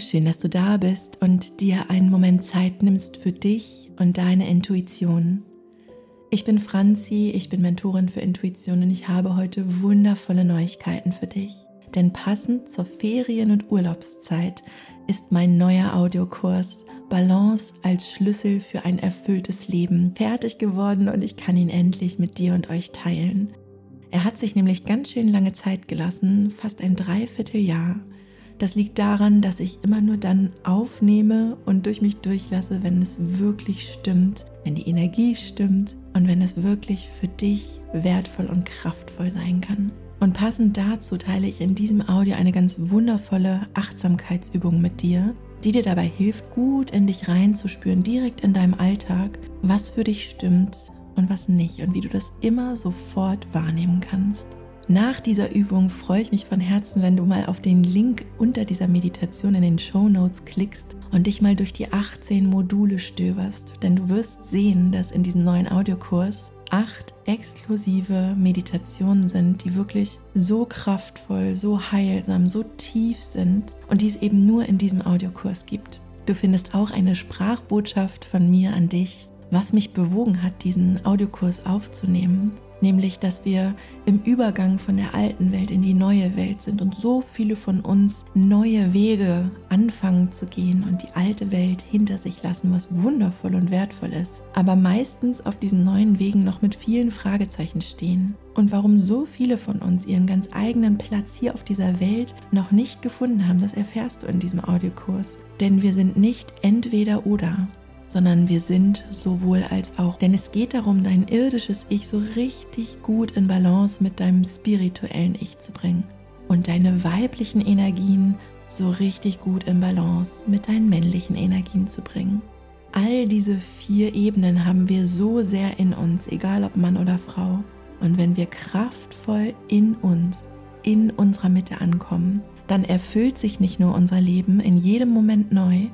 Schön, dass du da bist und dir einen Moment Zeit nimmst für dich und deine Intuition. Ich bin Franzi, ich bin Mentorin für Intuition und ich habe heute wundervolle Neuigkeiten für dich. Denn passend zur Ferien- und Urlaubszeit ist mein neuer Audiokurs Balance als Schlüssel für ein erfülltes Leben fertig geworden und ich kann ihn endlich mit dir und euch teilen. Er hat sich nämlich ganz schön lange Zeit gelassen, fast ein Dreivierteljahr. Das liegt daran, dass ich immer nur dann aufnehme und durch mich durchlasse, wenn es wirklich stimmt, wenn die Energie stimmt und wenn es wirklich für dich wertvoll und kraftvoll sein kann. Und passend dazu teile ich in diesem Audio eine ganz wundervolle Achtsamkeitsübung mit dir, die dir dabei hilft, gut in dich reinzuspüren, direkt in deinem Alltag, was für dich stimmt und was nicht und wie du das immer sofort wahrnehmen kannst. Nach dieser Übung freue ich mich von Herzen, wenn du mal auf den Link unter dieser Meditation in den Show Notes klickst und dich mal durch die 18 Module stöberst. Denn du wirst sehen, dass in diesem neuen Audiokurs acht exklusive Meditationen sind, die wirklich so kraftvoll, so heilsam, so tief sind und die es eben nur in diesem Audiokurs gibt. Du findest auch eine Sprachbotschaft von mir an dich, was mich bewogen hat, diesen Audiokurs aufzunehmen nämlich dass wir im Übergang von der alten Welt in die neue Welt sind und so viele von uns neue Wege anfangen zu gehen und die alte Welt hinter sich lassen, was wundervoll und wertvoll ist, aber meistens auf diesen neuen Wegen noch mit vielen Fragezeichen stehen. Und warum so viele von uns ihren ganz eigenen Platz hier auf dieser Welt noch nicht gefunden haben, das erfährst du in diesem Audiokurs. Denn wir sind nicht entweder oder, sondern wir sind sowohl als auch. Denn es geht darum, dein irdisches Ich so richtig gut in Balance mit deinem spirituellen Ich zu bringen und deine weiblichen Energien so richtig gut in Balance mit deinen männlichen Energien zu bringen. All diese vier Ebenen haben wir so sehr in uns, egal ob Mann oder Frau. Und wenn wir kraftvoll in uns, in unserer Mitte ankommen, dann erfüllt sich nicht nur unser Leben in jedem Moment neu,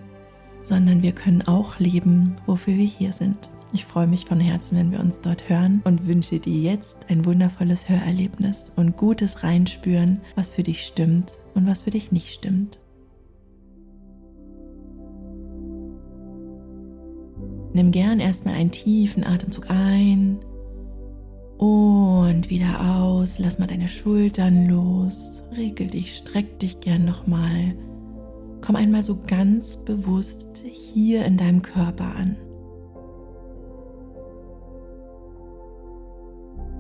sondern wir können auch leben, wofür wir hier sind. Ich freue mich von Herzen, wenn wir uns dort hören und wünsche dir jetzt ein wundervolles Hörerlebnis und gutes Reinspüren, was für dich stimmt und was für dich nicht stimmt. Nimm gern erstmal einen tiefen Atemzug ein und wieder aus. Lass mal deine Schultern los. Regel dich, streck dich gern nochmal. Komm einmal so ganz bewusst hier in deinem Körper an.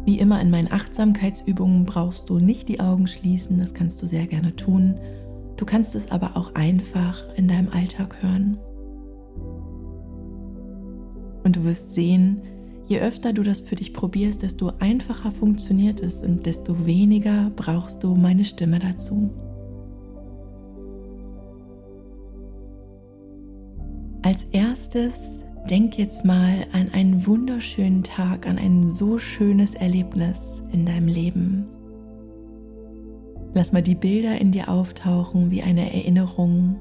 Wie immer in meinen Achtsamkeitsübungen brauchst du nicht die Augen schließen, das kannst du sehr gerne tun. Du kannst es aber auch einfach in deinem Alltag hören. Und du wirst sehen, je öfter du das für dich probierst, desto einfacher funktioniert es und desto weniger brauchst du meine Stimme dazu. Als erstes denk jetzt mal an einen wunderschönen Tag, an ein so schönes Erlebnis in deinem Leben. Lass mal die Bilder in dir auftauchen wie eine Erinnerung.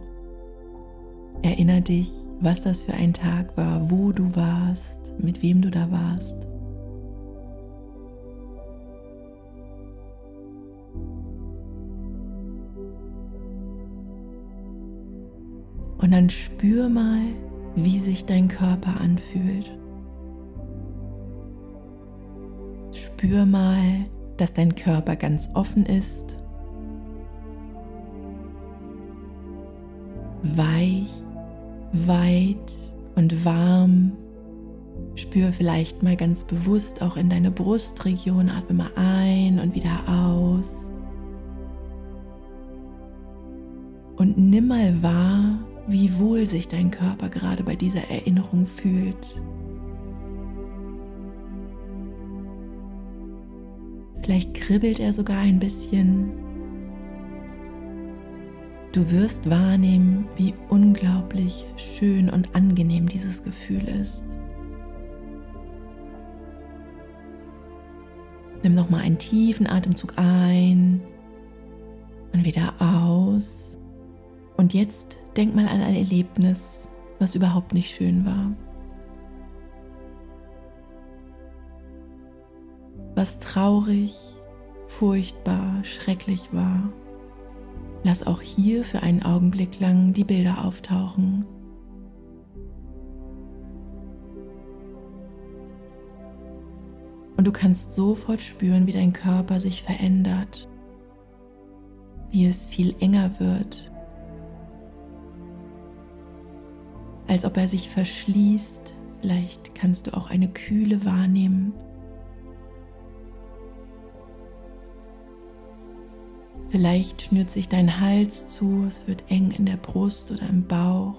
Erinner dich, was das für ein Tag war, wo du warst, mit wem du da warst. Dann spür mal, wie sich dein Körper anfühlt. Spür mal, dass dein Körper ganz offen ist, weich, weit und warm. Spür vielleicht mal ganz bewusst auch in deine Brustregion, atme mal ein und wieder aus. Und nimm mal wahr, wie wohl sich dein Körper gerade bei dieser Erinnerung fühlt. Vielleicht kribbelt er sogar ein bisschen. Du wirst wahrnehmen, wie unglaublich schön und angenehm dieses Gefühl ist. Nimm noch mal einen tiefen Atemzug ein und wieder aus. Und jetzt denk mal an ein Erlebnis, was überhaupt nicht schön war. Was traurig, furchtbar, schrecklich war. Lass auch hier für einen Augenblick lang die Bilder auftauchen. Und du kannst sofort spüren, wie dein Körper sich verändert, wie es viel enger wird, als ob er sich verschließt. Vielleicht kannst du auch eine Kühle wahrnehmen. Vielleicht schnürt sich dein Hals zu, es wird eng in der Brust oder im Bauch.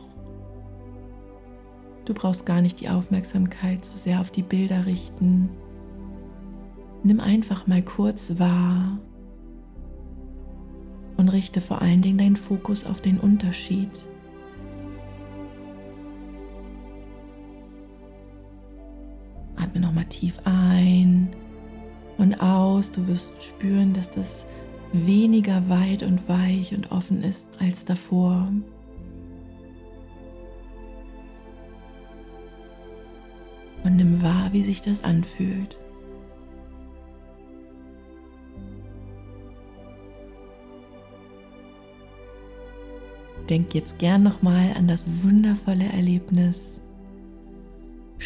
Du brauchst gar nicht die Aufmerksamkeit so sehr auf die Bilder richten. Nimm einfach mal kurz wahr und richte vor allen Dingen deinen Fokus auf den Unterschied. Atme nochmal tief ein und aus. Du wirst spüren, dass das weniger weit und weich und offen ist als davor. Und nimm wahr, wie sich das anfühlt. Denk jetzt gern nochmal an das wundervolle Erlebnis.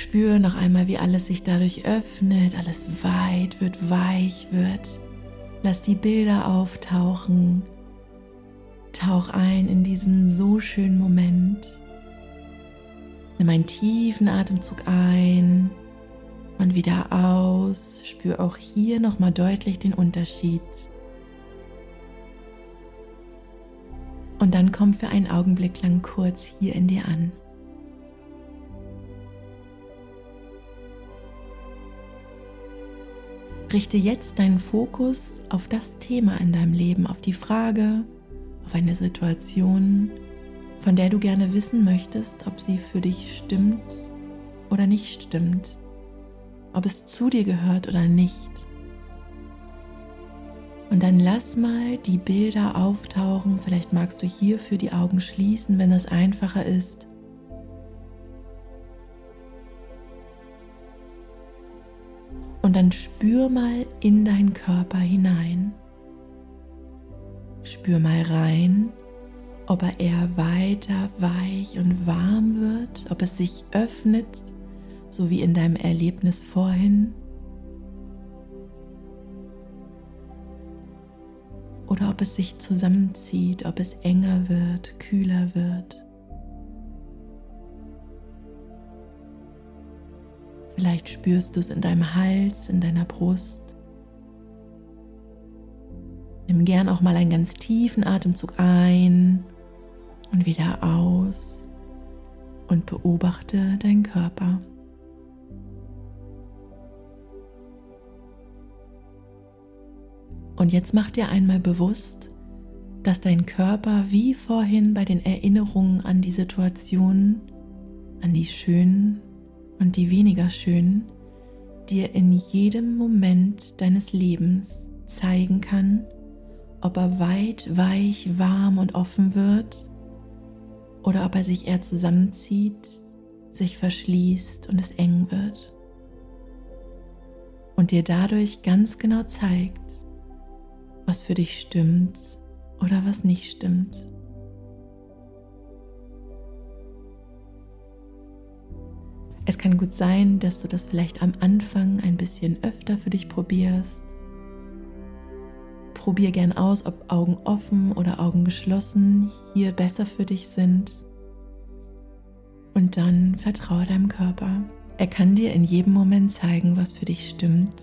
Spür noch einmal, wie alles sich dadurch öffnet, alles weit wird, weich wird. Lass die Bilder auftauchen. Tauch ein in diesen so schönen Moment. Nimm einen tiefen Atemzug ein und wieder aus. Spür auch hier nochmal deutlich den Unterschied. Und dann komm für einen Augenblick lang kurz hier in dir an. Richte jetzt deinen Fokus auf das Thema in deinem Leben, auf die Frage, auf eine Situation, von der du gerne wissen möchtest, ob sie für dich stimmt oder nicht stimmt, ob es zu dir gehört oder nicht. Und dann lass mal die Bilder auftauchen. Vielleicht magst du hierfür die Augen schließen, wenn das einfacher ist. Dann spür mal in deinen Körper hinein. Spür mal rein, ob er eher weiter weich und warm wird, ob es sich öffnet, so wie in deinem Erlebnis vorhin. oder ob es sich zusammenzieht, ob es enger wird, kühler wird. Vielleicht spürst du es in deinem Hals, in deiner Brust. Nimm gern auch mal einen ganz tiefen Atemzug ein und wieder aus und beobachte deinen Körper. Und jetzt mach dir einmal bewusst, dass dein Körper wie vorhin bei den Erinnerungen an die Situation, an die schönen und die weniger schönen, dir in jedem Moment deines Lebens zeigen kann, ob er weit, weich, warm und offen wird oder ob er sich eher zusammenzieht, sich verschließt und es eng wird. Und dir dadurch ganz genau zeigt, was für dich stimmt oder was nicht stimmt. Es kann gut sein, dass du das vielleicht am Anfang ein bisschen öfter für dich probierst. Probier gern aus, ob Augen offen oder Augen geschlossen hier besser für dich sind. Und dann vertraue deinem Körper. Er kann dir in jedem Moment zeigen, was für dich stimmt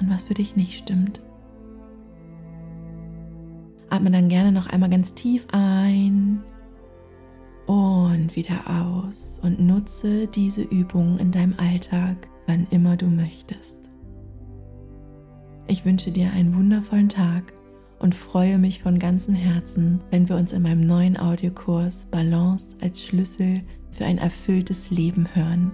und was für dich nicht stimmt. Atme dann gerne noch einmal ganz tief ein und wieder aus und nutze diese Übung in deinem Alltag, wann immer du möchtest. Ich wünsche dir einen wundervollen Tag und freue mich von ganzem Herzen, wenn wir uns in meinem neuen Audiokurs Balance als Schlüssel für ein erfülltes Leben hören.